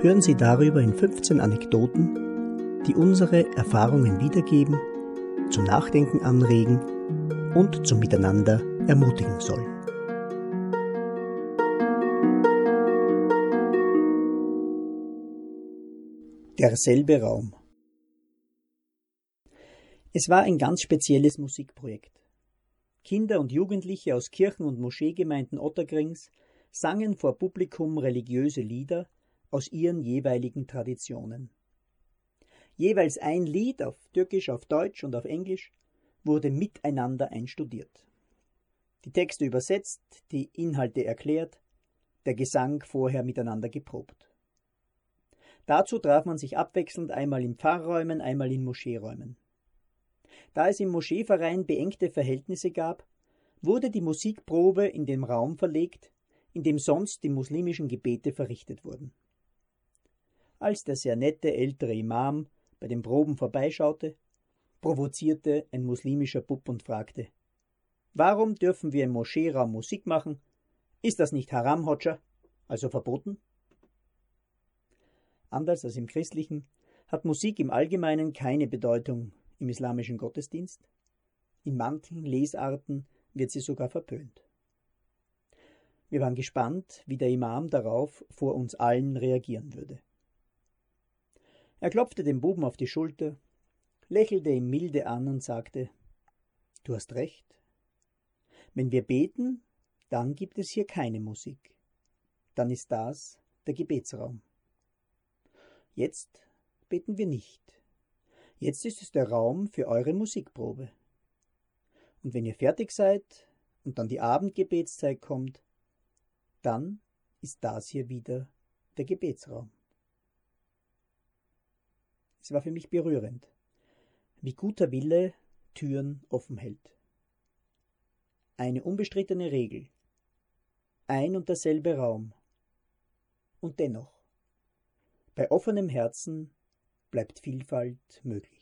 hören Sie darüber in 15 Anekdoten, die unsere Erfahrungen wiedergeben, zum Nachdenken anregen und zum Miteinander ermutigen sollen. Derselbe Raum. Es war ein ganz spezielles Musikprojekt. Kinder und Jugendliche aus Kirchen und Moscheegemeinden Ottergrings sangen vor Publikum religiöse Lieder aus ihren jeweiligen Traditionen. Jeweils ein Lied auf Türkisch, auf Deutsch und auf Englisch wurde miteinander einstudiert. Die Texte übersetzt, die Inhalte erklärt, der Gesang vorher miteinander geprobt. Dazu traf man sich abwechselnd einmal in Pfarrräumen, einmal in Moscheeräumen. Da es im Moscheeverein beengte Verhältnisse gab, wurde die Musikprobe in den Raum verlegt, in dem sonst die muslimischen Gebete verrichtet wurden. Als der sehr nette ältere Imam bei den Proben vorbeischaute, provozierte ein muslimischer Bub und fragte Warum dürfen wir im Moscheeraum Musik machen? Ist das nicht Haram, Hodscha, also verboten? Anders als im christlichen hat Musik im Allgemeinen keine Bedeutung im islamischen Gottesdienst. In manchen Lesarten wird sie sogar verpönt. Wir waren gespannt, wie der Imam darauf vor uns allen reagieren würde. Er klopfte dem Buben auf die Schulter, lächelte ihn milde an und sagte Du hast recht. Wenn wir beten, dann gibt es hier keine Musik. Dann ist das der Gebetsraum. Jetzt beten wir nicht. Jetzt ist es der Raum für eure Musikprobe. Und wenn ihr fertig seid und dann die Abendgebetszeit kommt, dann ist das hier wieder der Gebetsraum. Es war für mich berührend, wie guter Wille Türen offen hält. Eine unbestrittene Regel. Ein und derselbe Raum. Und dennoch bei offenem Herzen bleibt Vielfalt möglich.